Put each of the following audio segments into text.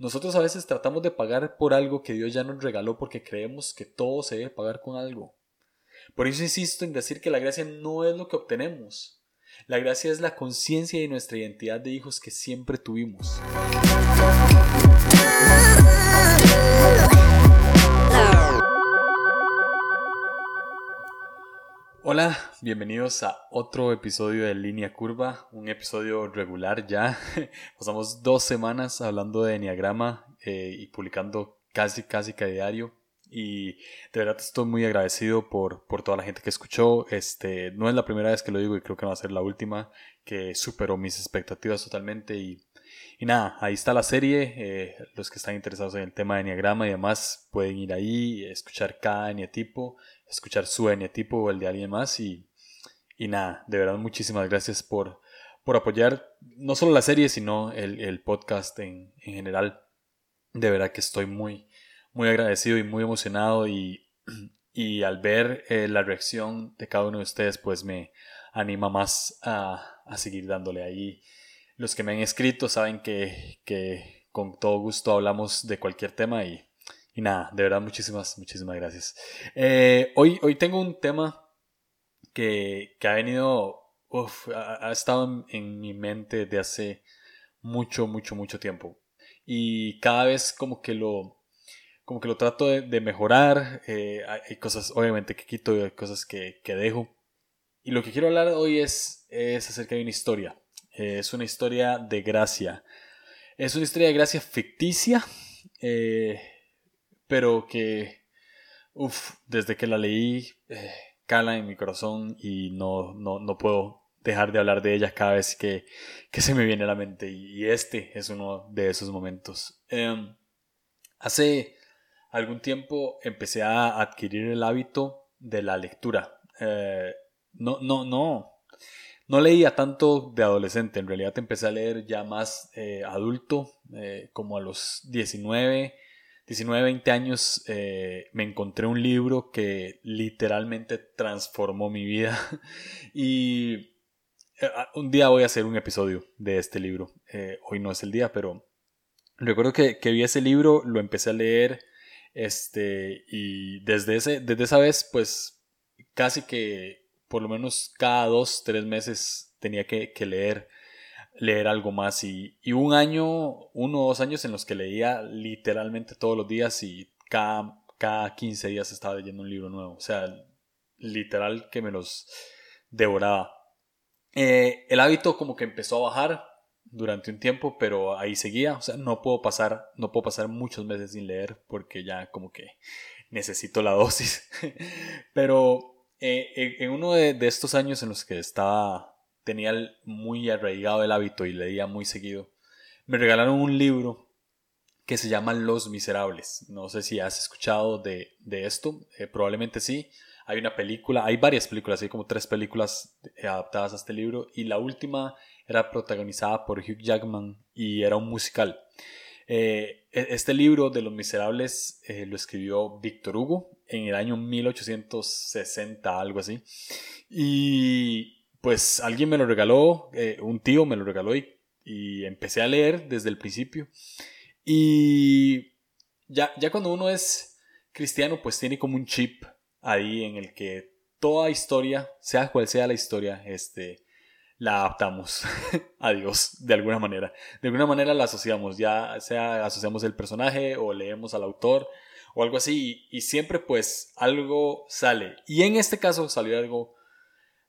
Nosotros a veces tratamos de pagar por algo que Dios ya nos regaló porque creemos que todo se debe pagar con algo. Por eso insisto en decir que la gracia no es lo que obtenemos. La gracia es la conciencia de nuestra identidad de hijos que siempre tuvimos. Hola, bienvenidos a otro episodio de Línea Curva, un episodio regular ya. Pasamos dos semanas hablando de Enneagrama eh, y publicando casi, casi cada diario. Y de verdad estoy muy agradecido por, por toda la gente que escuchó. Este, no es la primera vez que lo digo y creo que no va a ser la última, que superó mis expectativas totalmente. Y, y nada, ahí está la serie. Eh, los que están interesados en el tema de Enneagrama y demás pueden ir ahí, escuchar cada eneatipo escuchar su tipo o el de alguien más y, y nada, de verdad muchísimas gracias por, por apoyar no solo la serie, sino el, el podcast en, en, general. De verdad que estoy muy, muy agradecido y muy emocionado y, y al ver eh, la reacción de cada uno de ustedes, pues me anima más a, a, seguir dándole ahí. Los que me han escrito saben que, que con todo gusto hablamos de cualquier tema y y nada, de verdad, muchísimas, muchísimas gracias. Eh, hoy, hoy tengo un tema que, que ha venido, uf, ha, estado en, mi mente desde hace mucho, mucho, mucho tiempo. Y cada vez como que lo, como que lo trato de, mejorar. Eh, hay cosas, obviamente, que quito y hay cosas que, que, dejo. Y lo que quiero hablar hoy es, es acerca de una historia. Eh, es una historia de gracia. Es una historia de gracia ficticia. Eh, pero que, uff, desde que la leí, eh, cala en mi corazón y no, no, no, puedo dejar de hablar de ella cada vez que, que se me viene a la mente. Y, este es uno de esos momentos. Em, hace algún tiempo empecé a adquirir el hábito de la lectura. No, no, no. No leía tanto de adolescente, en realidad empecé a leer ya más eh, adulto, como a los 19, 19, 20 años eh, me encontré un libro que literalmente transformó mi vida y eh, ah, un día voy a hacer un episodio de este libro. Eh, hoy no es el día, pero recuerdo que, vi ese libro, lo empecé a leer este, y desde, ese, desde esa vez pues casi que por lo menos cada dos, tres meses tenía que, leer leer algo más y, y, un año, uno o dos años en los que leía literalmente todos los días y cada, cada 15 días estaba leyendo un libro nuevo. O sea, literal que me los devoraba. Eh, el hábito como que empezó a bajar durante un tiempo, pero ahí seguía. O sea, no puedo pasar, no puedo pasar muchos meses sin leer porque ya como que necesito la dosis. pero eh, en uno de, de estos años en los que estaba tenía muy arraigado el hábito y leía muy seguido, me regalaron un libro que se llama Los Miserables. No sé si has escuchado de, esto, eh, probablemente sí. Hay una película, hay varias películas, hay como tres películas adaptadas a este libro y la última era protagonizada por Hugh Jackman y era un musical. Eh, e, este libro de Los Miserables eh, lo escribió Víctor Hugo en el año 1860, algo así. Y pues alguien me lo regaló, eh, un tío me lo regaló y, empecé a leer desde el principio. Y ya, ya cuando uno es cristiano, pues tiene como un chip ahí en el que toda historia, sea cual sea la historia, este, la adaptamos a Dios de alguna manera. De alguna manera la asociamos, ya sea asociamos el personaje o leemos al autor o algo así y, siempre pues algo sale. Y en este caso salió algo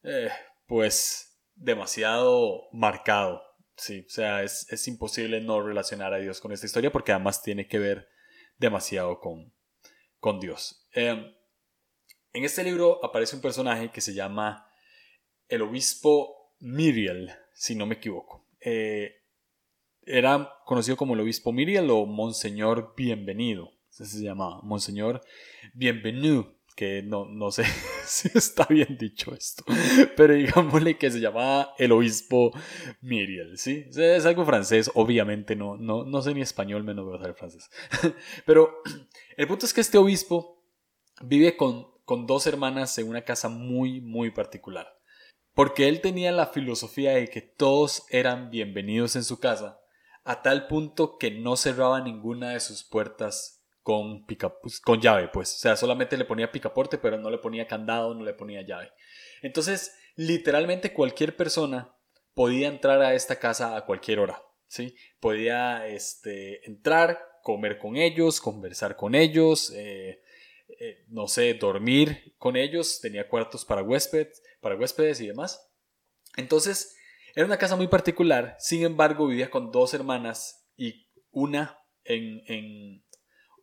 eh, pues demasiado marcado. Sí, o sea, es, imposible no relacionar a Dios con esta historia porque además tiene que ver demasiado con, con Dios. Em, en este libro aparece un personaje que se llama el obispo Miriel, si no me equivoco. Eh, era conocido como el obispo Miriel o Monseñor Bienvenido. Se llamaba Monseñor Bienvenido que no, no sé si está bien dicho esto, pero digámosle que se llamaba el obispo Miriel, ¿sí? Es algo francés, obviamente, no, no, no sé ni español, menos voy a saber francés. Pero el punto es que este obispo vive con, con dos hermanas en una casa muy, muy particular, porque él tenía la filosofía de que todos eran bienvenidos en su casa, a tal punto que no cerraba ninguna de sus puertas con, pues, con llave, pues. O sea, solamente le ponía picaporte, pero no le ponía candado, no le ponía llave. Entonces, literalmente cualquier persona podía entrar a esta casa a cualquier hora, ¿sí? Podía este, entrar, comer con ellos, conversar con ellos, eh, eh, no sé, dormir con ellos, tenía cuartos para huéspedes, para huéspedes y demás. Entonces, era una casa muy particular, sin embargo, vivía con dos hermanas y una en, en,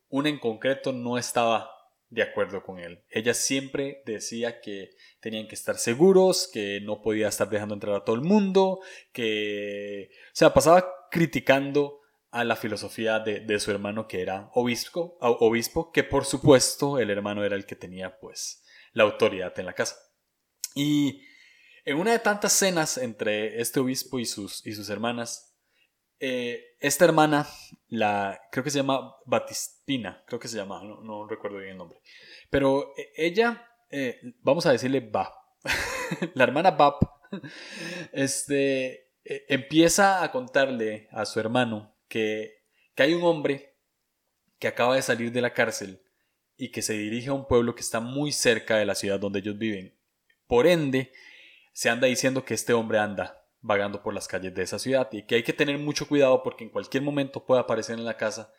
una en concreto no estaba de acuerdo con él. Ella siempre decía que tenían que estar seguros, que no podía estar dejando entrar a todo el mundo, que... O sea, pasaba criticando a la filosofía de, su hermano que era obispo, obispo, que por supuesto el hermano era el que tenía pues la autoridad en la casa. Y en una de tantas cenas entre este obispo y sus, y sus hermanas, eh, esta hermana, la, creo que se llama Batistina, creo que se llama, no, recuerdo bien el nombre, pero eh, ella, eh, vamos a decirle Bab, la hermana Bab, este, empieza a contarle a su hermano que, que hay un hombre que acaba de salir de la cárcel y que se dirige a un pueblo que está muy cerca de la ciudad donde ellos viven. Por ende, se anda diciendo que este hombre anda vagando por las calles de esa ciudad y que hay que tener mucho cuidado porque en cualquier momento puede aparecer en la casa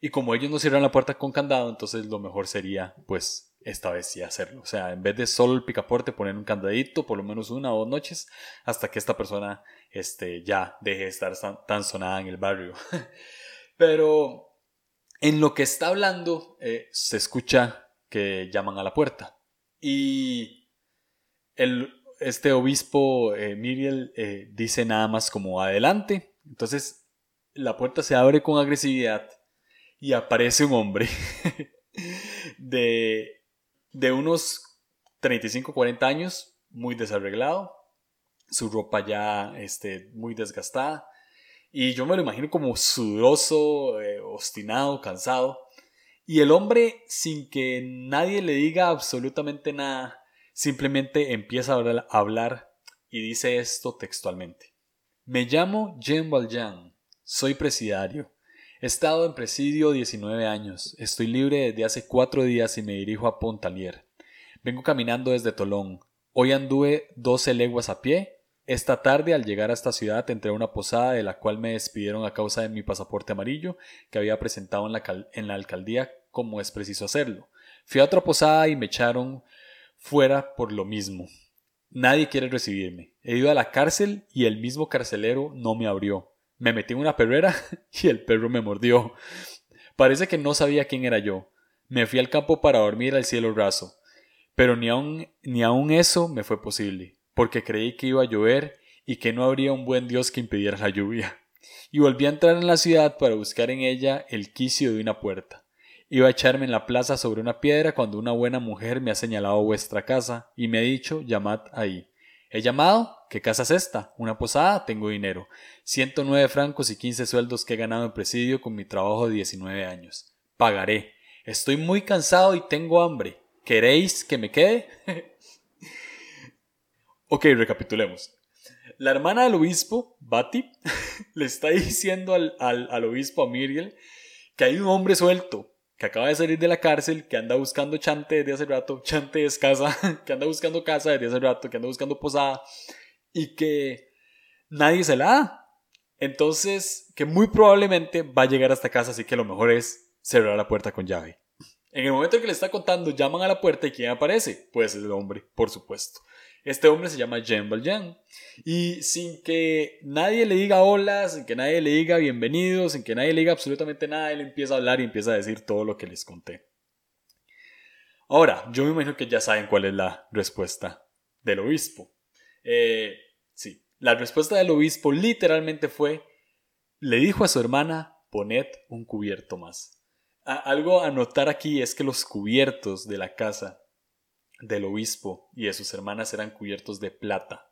y como ellos no cierran la puerta con candado, entonces lo mejor sería pues esta vez sí hacerlo. O sea, en vez de solo el picaporte, poner un candadito por lo menos una o dos noches hasta que esta persona este, ya deje de estar tan, sonada en el barrio. Pero en lo que está hablando eh, se escucha que llaman a la puerta y el este obispo eh, Miriel eh, dice nada más como adelante. Entonces la puerta se abre con agresividad y aparece un hombre de, de unos 35-40 años, muy desarreglado, su ropa ya este, muy desgastada. Y yo me lo imagino como sudoroso, eh, obstinado, cansado. Y el hombre, sin que nadie le diga absolutamente nada, Simplemente empieza a hablar y dice esto textualmente. Me llamo Jean Valjean, soy presidiario. He estado en presidio 19 años, estoy libre desde hace cuatro días y me dirijo a Pontalier. Vengo caminando desde Tolón. Hoy anduve 12 leguas a pie. Esta tarde, al llegar a esta ciudad, entré a una posada de la cual me despidieron a causa de mi pasaporte amarillo que había presentado en la, en la alcaldía como es preciso hacerlo. Fui a otra posada y me echaron fuera por lo mismo. Nadie quiere recibirme. He ido a la cárcel y el mismo carcelero no me abrió. Me metí en una perrera y el perro me mordió. Parece que no sabía quién era yo. Me fui al campo para dormir al cielo raso. Pero ni aun, ni aun eso me fue posible, porque creí que iba a llover y que no habría un buen Dios que impidiera la lluvia. Y volví a entrar en la ciudad para buscar en ella el quicio de una puerta. Iba a echarme en la plaza sobre una piedra cuando una buena mujer me ha señalado vuestra casa y me ha dicho llamad ahí. He llamado. ¿Qué casa es esta? Una posada. Tengo dinero. 109 francos y 15 sueldos que he ganado en presidio con mi trabajo de 19 años. Pagaré. Estoy muy cansado y tengo hambre. ¿Queréis que me quede? ok, recapitulemos. La hermana del obispo, Bati, le está diciendo al, al, al obispo, a Miriel, que hay un hombre suelto, que acaba de salir de la cárcel, que anda buscando chante desde hace rato, chante es casa, que anda buscando casa desde hace rato, que anda buscando posada y que nadie se la da. Entonces, que muy probablemente va a llegar a esta casa, así que lo mejor es cerrar la puerta con llave. En el momento en que le está contando, llaman a la puerta y ¿quién aparece? Pues es el hombre, por supuesto. Este hombre se llama Jean Valjean. Y sin que nadie le diga hola, sin que nadie le diga bienvenido, sin que nadie le diga absolutamente nada, él empieza a hablar y empieza a decir todo lo que les conté. Ahora, yo me imagino que ya saben cuál es la respuesta del obispo. Eh, sí, la respuesta del obispo literalmente fue, le dijo a su hermana, poned un cubierto más. algo a notar aquí es que los cubiertos de la casa del obispo y de sus hermanas eran cubiertos de plata.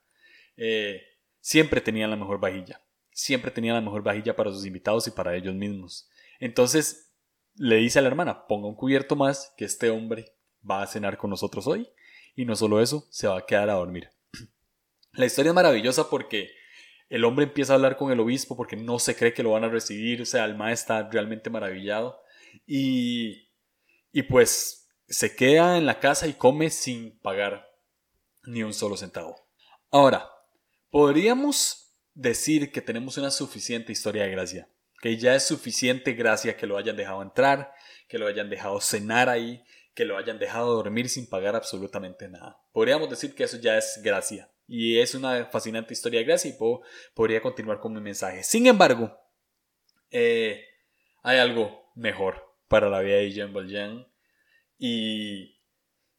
Eh, siempre tenían la mejor vajilla, siempre tenían la mejor vajilla para sus invitados y para ellos mismos. Entonces le dice a la hermana, ponga un cubierto más, que este hombre va a cenar con nosotros hoy, y no solo eso, se va a quedar a dormir. La historia es maravillosa porque El hombre empieza a hablar con el obispo porque no se cree que lo van a recibir, o sea, maestro está realmente maravillado. Y, y pues se queda en la casa y come sin pagar ni un solo centavo. Ahora, podríamos decir que tenemos una suficiente historia de gracia, que ya es suficiente gracia que lo hayan dejado entrar, que lo hayan dejado cenar ahí, que lo hayan dejado dormir sin pagar absolutamente nada. Podríamos decir que eso ya es gracia. Y es una fascinante historia de gracia y podría continuar con mi mensaje. Sin embargo, eh, hay algo mejor para la vida de Jean Valjean y,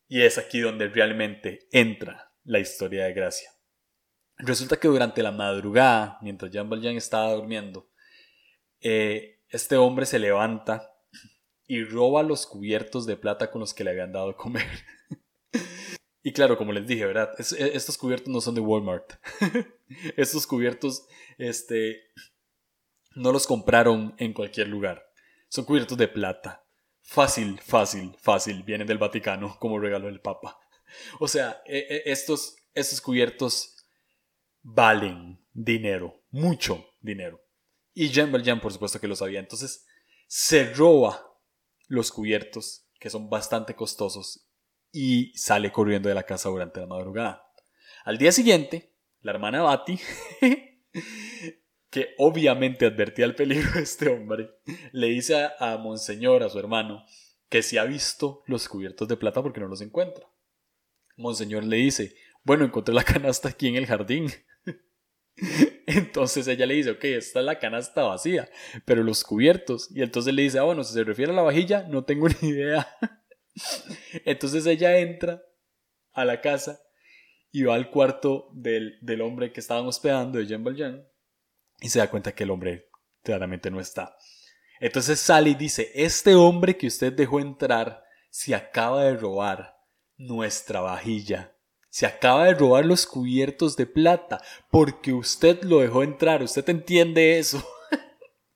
es aquí donde realmente entra la historia de gracia. Resulta que durante la madrugada, mientras Jean Valjean estaba durmiendo, eh, este hombre se levanta y roba los cubiertos de plata con los que le habían dado a comer. y claro, como les dije, ¿verdad? E, estos cubiertos no son de Walmart. estos cubiertos, este, no los compraron en cualquier lugar. Son cubiertos de plata. Fácil, fácil, fácil. Vienen del Vaticano como regalo del Papa. O sea, e, e, estos, estos cubiertos valen dinero. Mucho dinero. Y Jean Valjean, por supuesto que lo sabía. Entonces, se roba los cubiertos, que son bastante costosos, y sale corriendo de la casa durante la madrugada. Al día siguiente, la hermana Bati, que obviamente advertía el peligro de este hombre, le dice a, Monseñor, a su hermano, que si ha visto los cubiertos de plata porque no los encuentra. Monseñor le dice, bueno, encontré la canasta aquí en el jardín. Entonces ella le dice, ok, esta es la canasta vacía, pero los cubiertos. Y entonces le dice, ah, bueno, si se refiere a la vajilla, no tengo ni idea. Entonces ella entra a la casa y va al cuarto del, del hombre que estaban hospedando, de Jean Valjean, y se da cuenta que el hombre claramente no está. Entonces sale y dice, este hombre que usted dejó entrar se acaba de robar nuestra vajilla se acaba de robar los cubiertos de plata porque usted lo dejó entrar. ¿Usted entiende eso?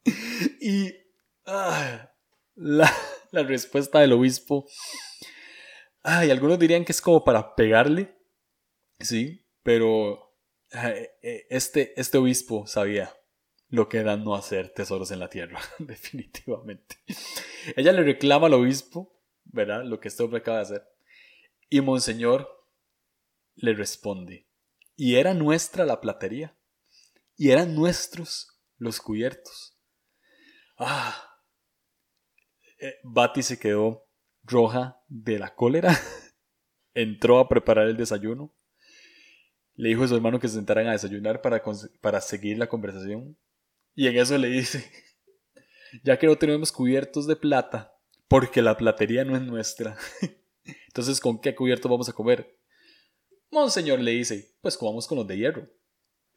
y ah, la, respuesta del obispo. Ay, algunos dirían que es como para pegarle. Sí, pero este, este obispo sabía lo que era no hacer tesoros en la tierra, definitivamente. Ella le reclama al obispo, ¿verdad? Lo que este hombre acaba de hacer. Y Monseñor le responde, y era nuestra la platería, y eran nuestros los cubiertos. Ah, eh, Bati se quedó roja de la cólera, entró a preparar el desayuno, le dijo a su hermano que se sentaran a desayunar para, para seguir la conversación, y en eso le dice, ya que no tenemos cubiertos de plata, porque la platería no es nuestra. Entonces, ¿con qué cubierto vamos a comer? Monseñor le dice, pues comamos con los de hierro.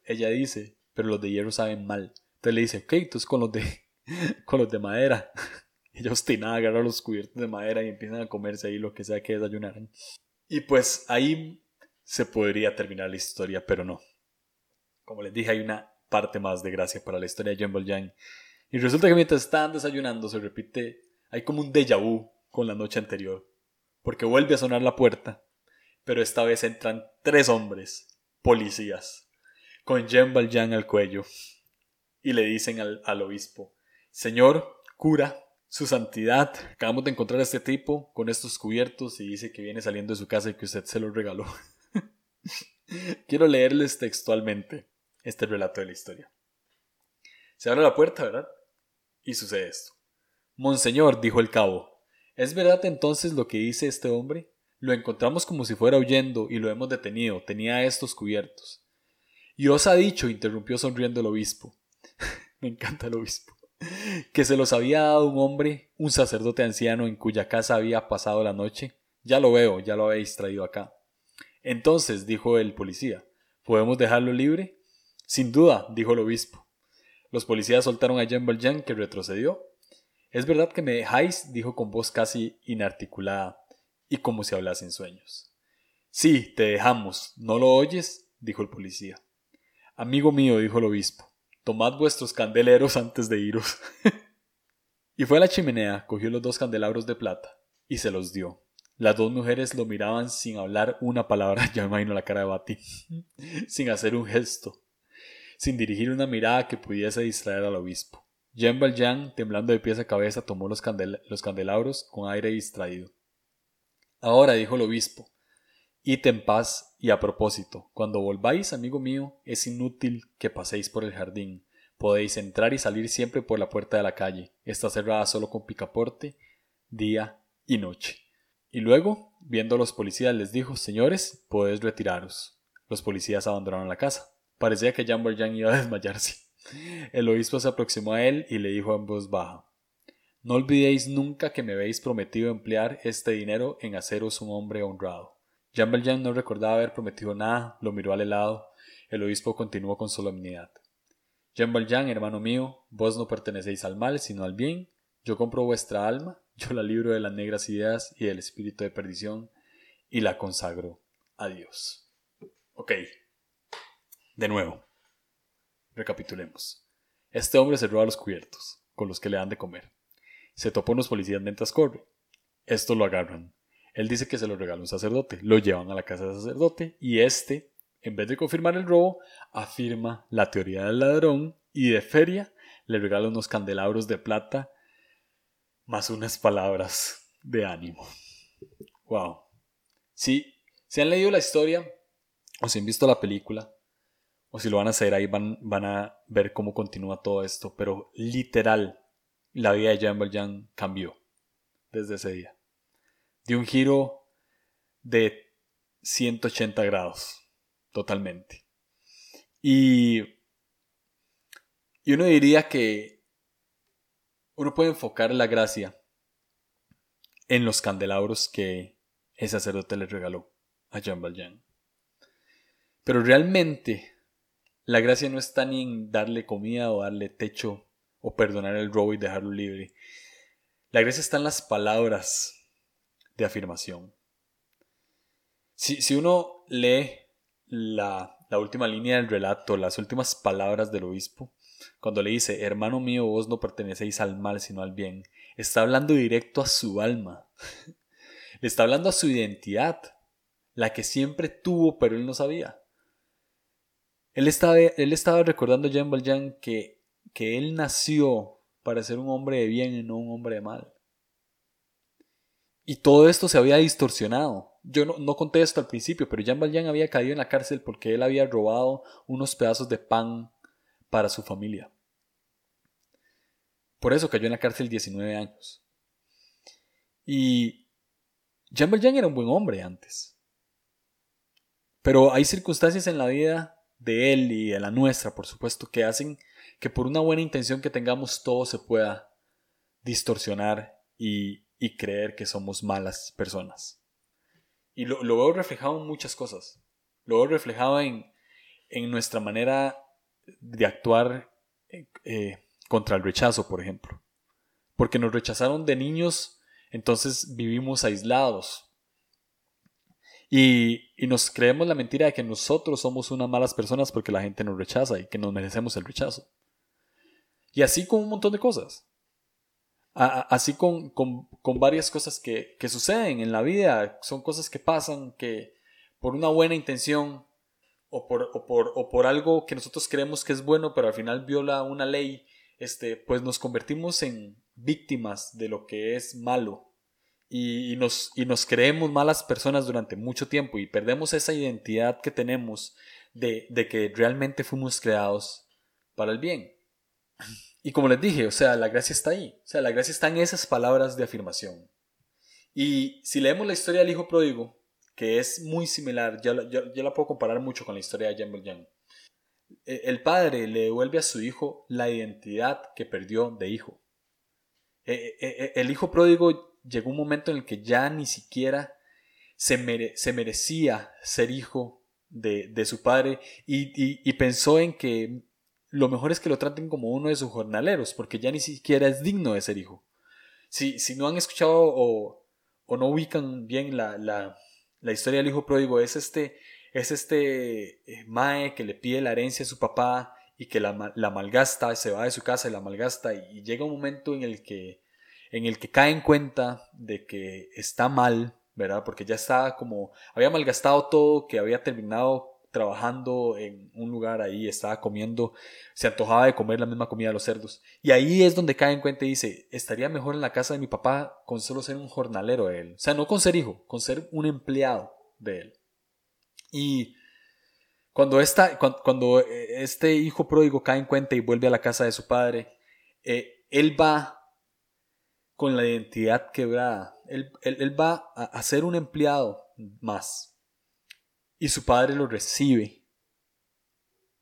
Ella dice, pero los de hierro saben mal. Entonces le dice, ok, entonces con los de, con los de madera. Ella obstinada agarra los cubiertos de madera y empiezan a comerse ahí lo que sea que desayunaran. Y pues ahí se podría terminar la historia, pero no. Como les dije, hay una parte más de gracia para la historia de Jean Valjean. Y resulta que mientras están desayunando se repite, hay como un déjà vu con la noche anterior. Porque vuelve a sonar la puerta pero esta vez entran tres hombres, policías, con Jean Valjean al cuello, y le dicen al, al obispo, Señor, cura, su santidad, acabamos de encontrar a este tipo con estos cubiertos y dice que viene saliendo de su casa y que usted se los regaló. Quiero leerles textualmente este relato de la historia. Se abre la puerta, ¿verdad? Y sucede esto. Monseñor, dijo el cabo, ¿es verdad entonces lo que dice este hombre? Lo encontramos como si fuera huyendo y lo hemos detenido. Tenía estos cubiertos. Y os ha dicho, interrumpió sonriendo el obispo. Me encanta el obispo. Que se los había dado un hombre, un sacerdote anciano en cuya casa había pasado la noche. Ya lo veo, ya lo habéis traído acá. Entonces, dijo el policía, ¿podemos dejarlo libre? Sin duda, dijo el obispo. Los policías soltaron a Jean Valjean, que retrocedió. Es verdad que me dejáis, dijo con voz casi inarticulada y como si hablase en sueños. Sí, te dejamos. ¿No lo oyes? dijo el policía. Amigo mío, dijo el obispo, tomad vuestros candeleros antes de iros. y fue a la chimenea, cogió los dos candelabros de plata y se los dio. Las dos mujeres lo miraban sin hablar una palabra, ya imagino la cara de Bati, sin hacer un gesto. sin dirigir una mirada que pudiese distraer al obispo. Jean Valjean, temblando de pies a cabeza, tomó los, los candelabros con aire distraído. Ahora, dijo el obispo, id en paz y a propósito, cuando volváis, amigo mío, es inútil que paséis por el jardín. Podéis entrar y salir siempre por la puerta de la calle. Está cerrada solo con picaporte, día y noche. Y luego, viendo a los policías, les dijo, señores, podéis retiraros. Los policías abandonaron la casa. Parecía que Jean Valjean iba a desmayarse. El obispo se aproximó a él y le dijo en voz baja, No olvidéis nunca que me habéis prometido emplear este dinero en haceros un hombre honrado. Jean Valjean no recordaba haber prometido nada, lo miró al helado. El obispo continuó con solemnidad. Jean Valjean, hermano mío, vos no pertenecéis al mal, sino al bien. Yo compro vuestra alma, yo la libro de las negras ideas y del espíritu de perdición, y la consagro a Dios. Ok. De nuevo. Recapitulemos. Este hombre se roba los cubiertos, con los que le dan de comer. Se topa unos policías mientras corre. Estos lo agarran. Él dice que se lo regala un sacerdote. Lo llevan a la casa del sacerdote y este, en vez de confirmar el robo, afirma la teoría del ladrón y de feria le regala unos candelabros de plata más unas palabras de ánimo. Wow. Si, si han leído la historia o si han visto la película, o si lo van a hacer, ahí van, van a ver cómo continúa todo esto. Pero literal, la vida de Jean Valjean cambió desde ese día. Dio un giro de 180 grados, totalmente. Y, y uno diría que uno puede enfocar la gracia en los candelabros que el sacerdote le regaló a Jean Valjean. Pero realmente la gracia no está ni en darle comida o darle techo o perdonar el robo y dejarlo libre. La gracia está en las palabras de afirmación. Si, si uno lee la, la última línea del relato, las últimas palabras del obispo, cuando le dice, hermano mío, vos no pertenecéis al mal sino al bien, está hablando directo a su alma. Le está hablando a su identidad, la que siempre tuvo pero él no sabía. Él estaba, él estaba recordando a Jean Valjean que, que él nació para ser un hombre de bien y no un hombre de mal. Y todo esto se había distorsionado. Yo no, no conté esto al principio, pero Jean Valjean había caído en la cárcel porque él había robado unos pedazos de pan para su familia. Por eso cayó en la cárcel 19 años. Y Jean Valjean era un buen hombre antes. Pero hay circunstancias en la vida de él y de la nuestra, por supuesto, que hacen que por una buena intención que tengamos todo se pueda distorsionar y, creer que somos malas personas. Y lo, veo reflejado en muchas cosas. Lo veo reflejado en, nuestra manera de actuar eh, contra el rechazo, por ejemplo. Porque nos rechazaron de niños, entonces vivimos aislados. Y, nos creemos la mentira de que nosotros somos unas malas personas porque la gente nos rechaza y que nos merecemos el rechazo. Y así con un montón de cosas. así con, varias cosas que, suceden en la vida. Son cosas que pasan que por una buena intención o por, o por, algo que nosotros creemos que es bueno, pero al final viola una ley, este, pues nos convertimos en víctimas de lo que es malo y, nos, y nos creemos malas personas durante mucho tiempo y perdemos esa identidad que tenemos de, de que realmente fuimos creados para el bien. Y como les dije, o sea, la gracia está ahí, o sea, la gracia está en esas palabras de afirmación. Y si leemos la historia del hijo pródigo, que es muy similar, yo, yo, la puedo comparar mucho con la historia de Jean Valjean. E, el padre le devuelve a su hijo la identidad que perdió de hijo. E, e, el hijo pródigo llegó un momento en el que ya ni siquiera se, se merecía ser hijo de, de su padre y, y, pensó en que lo mejor es que lo traten como uno de sus jornaleros, porque ya ni siquiera es digno de ser hijo. Si, si no han escuchado o, o no ubican bien la, la, la, historia del hijo pródigo, es este, es este eh, Mae que le pide la herencia a su papá y que la, la malgasta, se va de su casa y la malgasta, y llega un momento en el que en el que cae en cuenta de que está mal, ¿verdad? Porque ya estaba como, había malgastado todo, que había terminado trabajando en un lugar ahí, estaba comiendo, se antojaba de comer la misma comida de los cerdos. Y ahí es donde cae en cuenta y dice, estaría mejor en la casa de mi papá con solo ser un jornalero de él. O sea, no con ser hijo, con ser un empleado de él. Y cuando, esta, cuando, eh, este hijo pródigo cae en cuenta y vuelve a la casa de su padre, eh, él va con la identidad quebrada. Él, él va a ser un empleado más y su padre lo recibe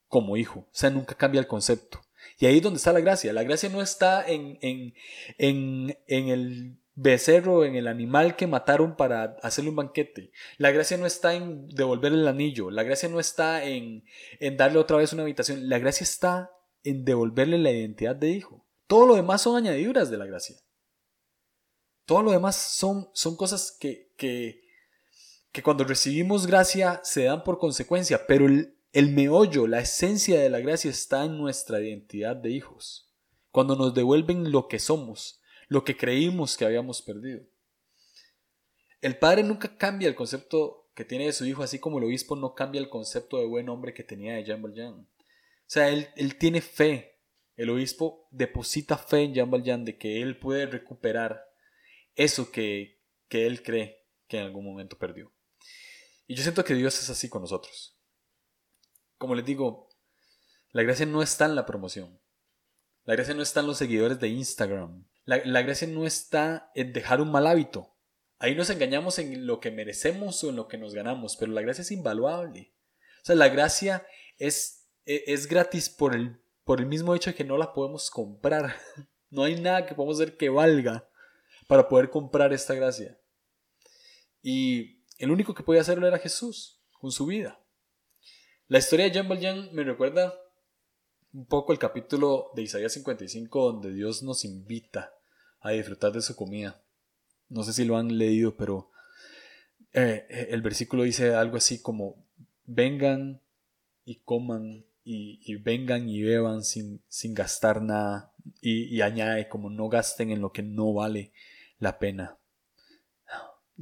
como hijo. O sea, nunca cambia el concepto. Y ahí es donde está la gracia. La gracia no está en, en, en, en el becerro, en el animal que mataron para hacerle un banquete. La gracia no está en devolverle el anillo. La gracia no está en, en darle otra vez una habitación. La gracia está en devolverle la identidad de hijo. Todo lo demás son añadiduras de la gracia. Todo lo demás son, son cosas que, que, que cuando recibimos gracia se dan por consecuencia, pero el, el meollo, la esencia de la gracia está en nuestra identidad de hijos, cuando nos devuelven lo que somos, lo que creímos que habíamos perdido. El padre nunca cambia el concepto que tiene de su hijo, así como el obispo no cambia el concepto de buen hombre que tenía de Jean Valjean. O sea, él, él tiene fe. El obispo deposita fe en Jean Valjean de que él puede recuperar eso que, que él cree que en algún momento perdió. Y yo siento que Dios es así con nosotros. Como les digo, la gracia no está en la promoción. La gracia no está en los seguidores de Instagram. La, gracia no está en dejar un mal hábito. Ahí nos engañamos en lo que merecemos o en lo que nos ganamos, pero la gracia es invaluable. O sea, la gracia es, e, es, gratis por el, por el mismo hecho de que no la podemos comprar. No hay nada que podamos hacer que valga para poder comprar esta gracia. Y el único que podía hacerlo era Jesús, con su vida. La historia de Jean Valjean me recuerda un poco el capítulo de Isaías 55 donde Dios nos invita a disfrutar de su comida. No sé si lo han leído, pero eh, eh, el versículo dice algo así como, vengan y coman y, vengan y beban sin, sin gastar nada y, y añade como no gasten en lo que no vale la pena.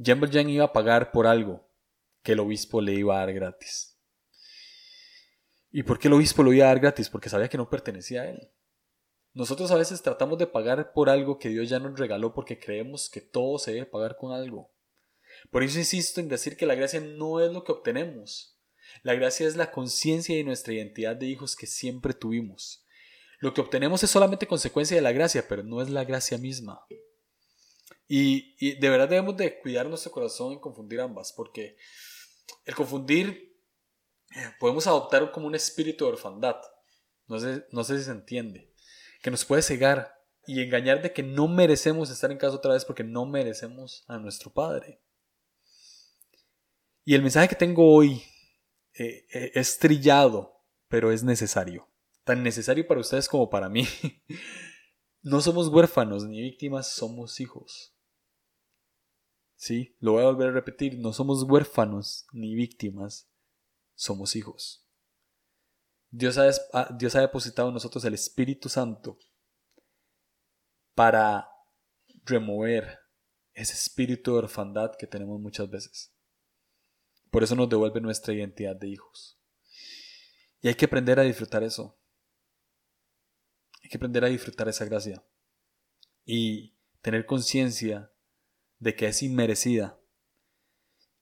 Jean iba a pagar por algo que el obispo le iba a dar gratis. ¿Y por qué el obispo lo iba a dar gratis? Porque sabía que no pertenecía a él. Nosotros a veces tratamos de pagar por algo que Dios ya nos regaló porque creemos que todo se debe pagar con algo. Por eso insisto en decir que la gracia no es lo que obtenemos. La gracia es la conciencia de nuestra identidad de hijos que siempre tuvimos. Lo que obtenemos es solamente consecuencia de la gracia, pero no es la gracia misma. Y, de verdad debemos de cuidar nuestro corazón en confundir ambas, porque el confundir eh, podemos adoptar como un espíritu de orfandad. No sé, no sé si se entiende. Que nos puede cegar y engañar de que no merecemos estar en casa otra vez porque no merecemos a nuestro Padre. Y el mensaje que tengo hoy eh, eh, es trillado, pero es necesario. Tan necesario para ustedes como para mí. no somos huérfanos ni víctimas, somos hijos. Sí, lo voy a volver a repetir, no somos huérfanos ni víctimas, somos hijos. Dios ha, depositado en nosotros el Espíritu Santo para remover ese espíritu de orfandad que tenemos muchas veces. Por eso nos devuelve nuestra identidad de hijos. Y hay que aprender a disfrutar eso. Hay que aprender a disfrutar esa gracia. Y tener conciencia de que es inmerecida.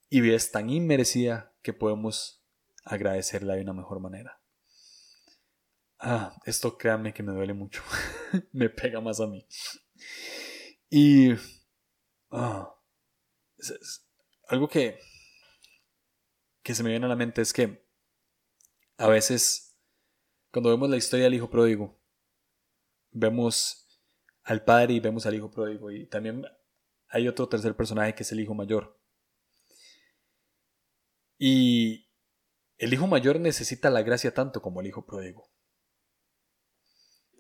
Y es tan inmerecida que podemos agradecerla de una mejor manera. Ah, esto créanme que me duele mucho. me pega más a mí. Y ah, algo que, que se me viene a la mente es que a veces cuando vemos la historia del hijo pródigo, vemos al padre y vemos al hijo pródigo y también hay otro tercer personaje que es el hijo mayor. Y el hijo mayor necesita la gracia tanto como el hijo pródigo.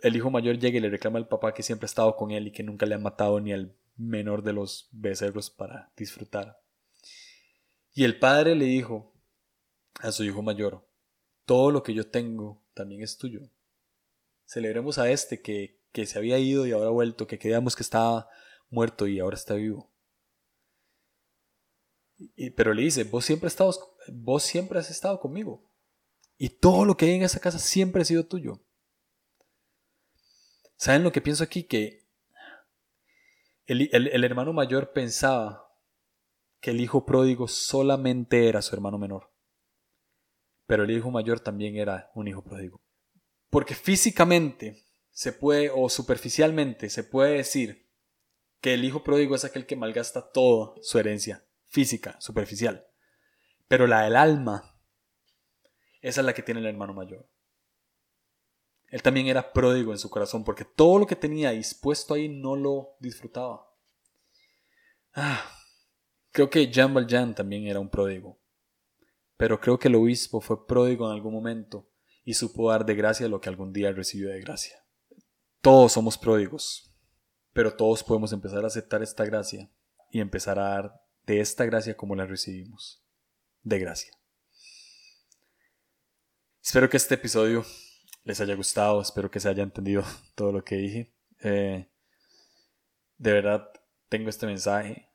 El hijo mayor llega y le reclama al papá que siempre ha estado con él y que nunca le ha matado ni al menor de los becerros para disfrutar. Y el padre le dijo a su hijo mayor, todo lo que yo tengo también es tuyo. Celebremos a este que, que se había ido y ahora ha vuelto, que creíamos que estaba muerto y ahora está vivo. Y, pero le dice, vos siempre, vos siempre has estado conmigo. Y todo lo que hay en esa casa siempre ha sido tuyo. ¿Saben lo que pienso aquí? Que el, el hermano mayor pensaba que el hijo pródigo solamente era su hermano menor. Pero el hijo mayor también era un hijo pródigo. Porque físicamente se puede, o superficialmente, se puede decir que el hijo pródigo es aquel que malgasta toda su herencia física, superficial. Pero la del alma, es la que tiene el hermano mayor. Él también era pródigo en su corazón porque todo lo que tenía dispuesto ahí no lo disfrutaba. Ah, creo que Jean Valjean también era un pródigo. Pero creo que el obispo fue pródigo en algún momento y supo dar de gracia lo que algún día recibió de gracia. Todos somos pródigos, pero todos podemos empezar a aceptar esta gracia y empezar a dar de esta gracia como la recibimos. De gracia. Espero que este episodio les haya gustado, espero que se haya entendido todo lo que dije. Eh, de verdad, tengo este mensaje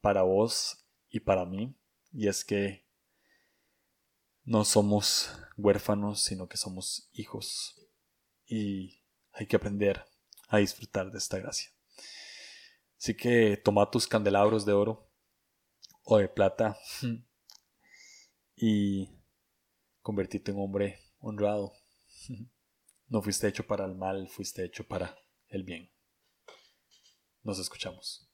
para vos y para mí, y es que no somos huérfanos, sino que somos hijos. Y hay que aprender a disfrutar de esta gracia. Así que toma tus candelabros de oro o de plata y convertite en hombre honrado. No fuiste hecho para el mal, fuiste hecho para el bien. Nos escuchamos.